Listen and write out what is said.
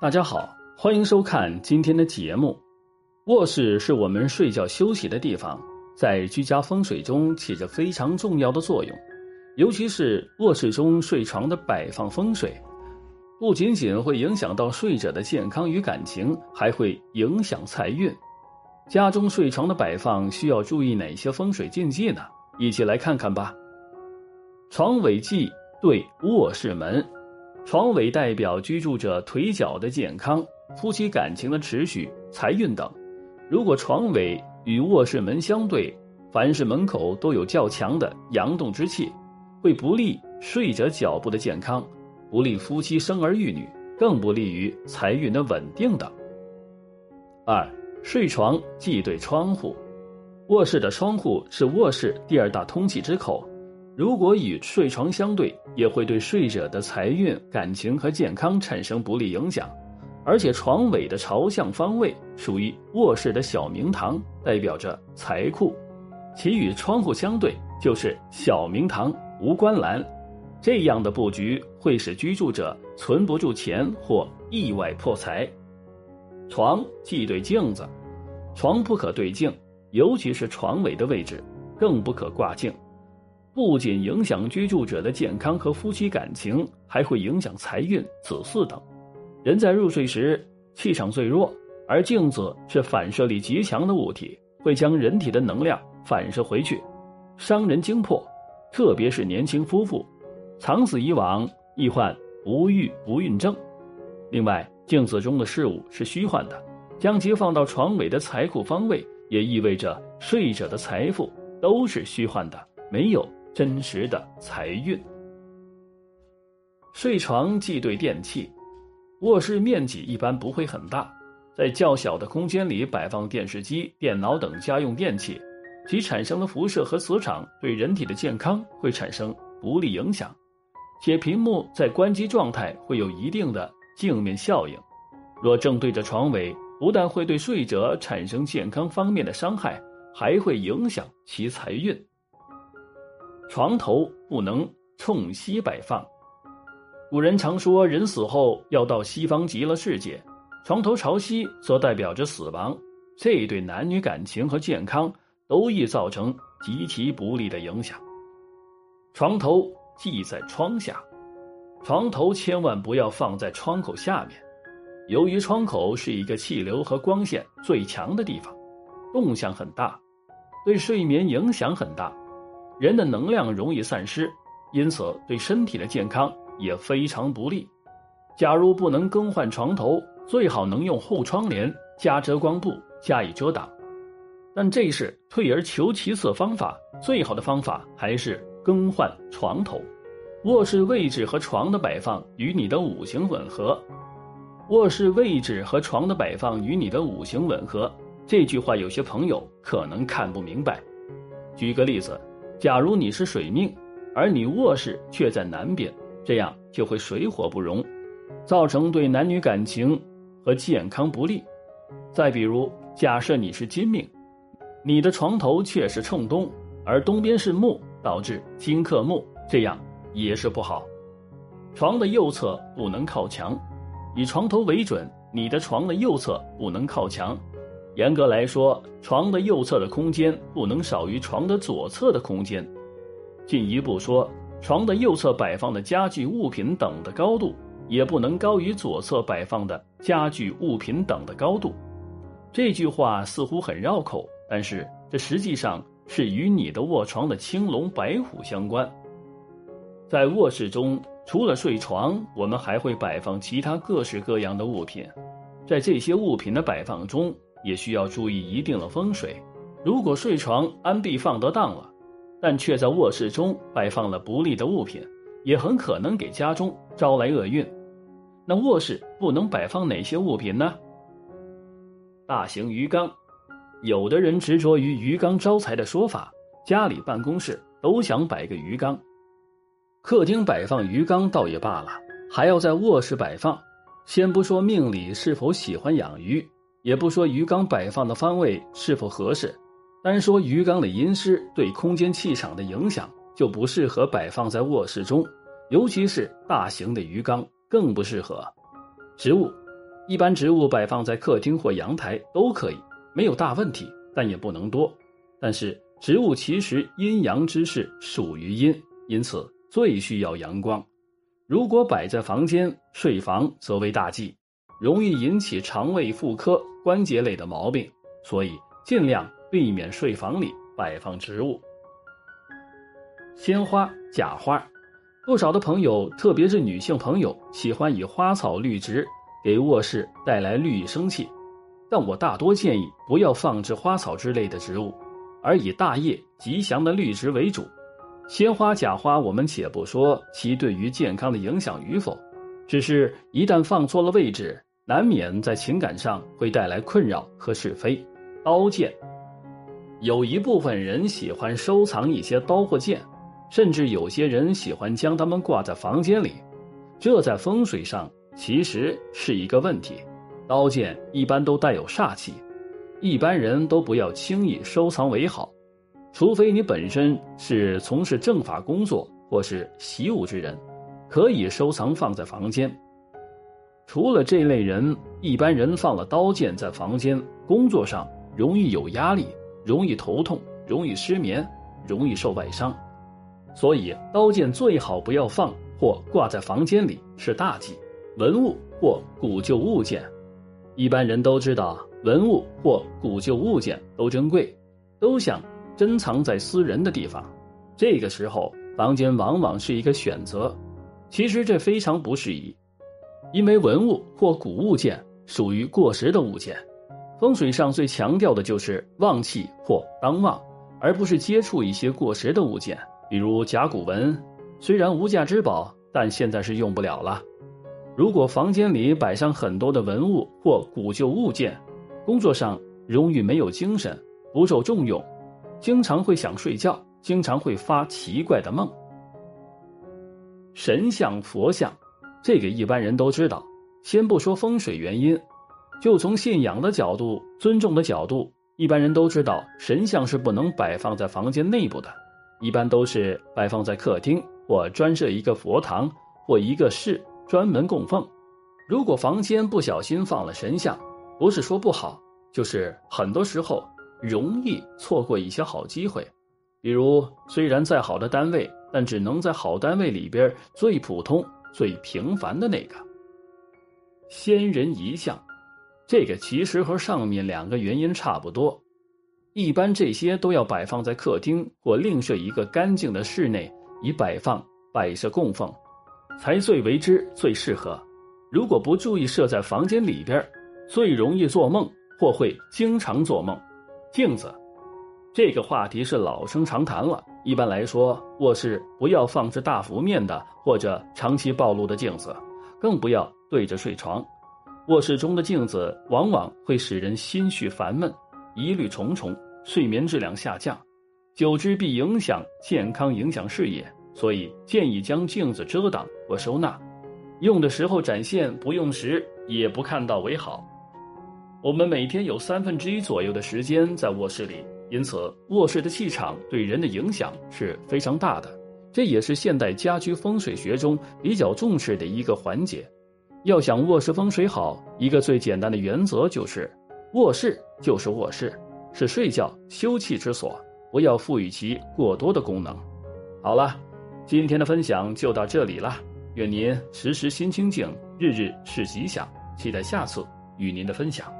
大家好，欢迎收看今天的节目。卧室是我们睡觉休息的地方，在居家风水中起着非常重要的作用。尤其是卧室中睡床的摆放风水，不仅仅会影响到睡者的健康与感情，还会影响财运。家中睡床的摆放需要注意哪些风水禁忌呢？一起来看看吧。床尾忌对卧室门。床尾代表居住者腿脚的健康、夫妻感情的持续、财运等。如果床尾与卧室门相对，凡是门口都有较强的阳动之气，会不利睡者脚部的健康，不利夫妻生儿育女，更不利于财运的稳定等。二，睡床忌对窗户。卧室的窗户是卧室第二大通气之口。如果与睡床相对，也会对睡者的财运、感情和健康产生不利影响。而且床尾的朝向方位属于卧室的小明堂，代表着财库；其与窗户相对就是小明堂无关栏。这样的布局会使居住者存不住钱或意外破财。床忌对镜子，床不可对镜，尤其是床尾的位置，更不可挂镜。不仅影响居住者的健康和夫妻感情，还会影响财运、子嗣等。人在入睡时气场最弱，而镜子是反射力极强的物体，会将人体的能量反射回去，伤人精魄。特别是年轻夫妇，长此以往易患无欲不孕症。另外，镜子中的事物是虚幻的，将其放到床尾的财库方位，也意味着睡者的财富都是虚幻的，没有。真实的财运。睡床忌对电器，卧室面积一般不会很大，在较小的空间里摆放电视机、电脑等家用电器，其产生的辐射和磁场对人体的健康会产生不利影响，且屏幕在关机状态会有一定的镜面效应。若正对着床尾，不但会对睡者产生健康方面的伤害，还会影响其财运。床头不能冲西摆放。古人常说，人死后要到西方极乐世界，床头朝西则代表着死亡，这对男女感情和健康都易造成极其不利的影响。床头忌在窗下，床头千万不要放在窗口下面，由于窗口是一个气流和光线最强的地方，动向很大，对睡眠影响很大。人的能量容易散失，因此对身体的健康也非常不利。假如不能更换床头，最好能用厚窗帘加遮光布加以遮挡。但这是退而求其次方法，最好的方法还是更换床头。卧室位置和床的摆放与你的五行吻合。卧室位置和床的摆放与你的五行吻合，这句话有些朋友可能看不明白。举个例子。假如你是水命，而你卧室却在南边，这样就会水火不容，造成对男女感情和健康不利。再比如，假设你是金命，你的床头却是冲东，而东边是木，导致金克木，这样也是不好。床的右侧不能靠墙，以床头为准，你的床的右侧不能靠墙。严格来说，床的右侧的空间不能少于床的左侧的空间。进一步说，床的右侧摆放的家具物品等的高度，也不能高于左侧摆放的家具物品等的高度。这句话似乎很绕口，但是这实际上是与你的卧床的青龙白虎相关。在卧室中，除了睡床，我们还会摆放其他各式各样的物品，在这些物品的摆放中。也需要注意一定的风水。如果睡床安避放得当了，但却在卧室中摆放了不利的物品，也很可能给家中招来厄运。那卧室不能摆放哪些物品呢？大型鱼缸，有的人执着于鱼缸招财的说法，家里办公室都想摆个鱼缸，客厅摆放鱼缸倒也罢了，还要在卧室摆放。先不说命里是否喜欢养鱼。也不说鱼缸摆放的方位是否合适，单说鱼缸的阴湿对空间气场的影响，就不适合摆放在卧室中，尤其是大型的鱼缸更不适合。植物，一般植物摆放在客厅或阳台都可以，没有大问题，但也不能多。但是植物其实阴阳之势属于阴，因此最需要阳光。如果摆在房间、睡房，则为大忌，容易引起肠胃、妇科、关节类的毛病，所以尽量避免睡房里摆放植物。鲜花、假花，不少的朋友，特别是女性朋友，喜欢以花草绿植给卧室带来绿意生气，但我大多建议不要放置花草之类的植物，而以大叶、吉祥的绿植为主。鲜花、假花，我们且不说其对于健康的影响与否，只是一旦放错了位置，难免在情感上会带来困扰和是非。刀剑，有一部分人喜欢收藏一些刀或剑，甚至有些人喜欢将它们挂在房间里，这在风水上其实是一个问题。刀剑一般都带有煞气，一般人都不要轻易收藏为好。除非你本身是从事政法工作或是习武之人，可以收藏放在房间。除了这类人，一般人放了刀剑在房间，工作上容易有压力，容易头痛，容易失眠，容易受外伤。所以刀剑最好不要放或挂在房间里，是大忌。文物或古旧物件，一般人都知道，文物或古旧物件都珍贵，都想。珍藏在私人的地方，这个时候房间往往是一个选择。其实这非常不适宜，因为文物或古物件属于过时的物件，风水上最强调的就是旺气或当旺，而不是接触一些过时的物件，比如甲骨文。虽然无价之宝，但现在是用不了了。如果房间里摆上很多的文物或古旧物件，工作上容易没有精神，不受重用。经常会想睡觉，经常会发奇怪的梦。神像、佛像，这个一般人都知道。先不说风水原因，就从信仰的角度、尊重的角度，一般人都知道，神像是不能摆放在房间内部的，一般都是摆放在客厅或专设一个佛堂或一个室专门供奉。如果房间不小心放了神像，不是说不好，就是很多时候。容易错过一些好机会，比如虽然再好的单位，但只能在好单位里边最普通、最平凡的那个。仙人遗像，这个其实和上面两个原因差不多。一般这些都要摆放在客厅或另设一个干净的室内，以摆放、摆设供奉，才最为之最适合。如果不注意设在房间里边，最容易做梦或会经常做梦。镜子，这个话题是老生常谈了。一般来说，卧室不要放置大幅面的或者长期暴露的镜子，更不要对着睡床。卧室中的镜子往往会使人心绪烦闷、疑虑重重，睡眠质量下降，久之必影响健康，影响事业。所以建议将镜子遮挡或收纳，用的时候展现，不用时也不看到为好。我们每天有三分之一左右的时间在卧室里，因此卧室的气场对人的影响是非常大的。这也是现代家居风水学中比较重视的一个环节。要想卧室风水好，一个最简单的原则就是：卧室就是卧室，是睡觉休憩之所，不要赋予其过多的功能。好了，今天的分享就到这里了。愿您时时心清静，日日是吉祥。期待下次与您的分享。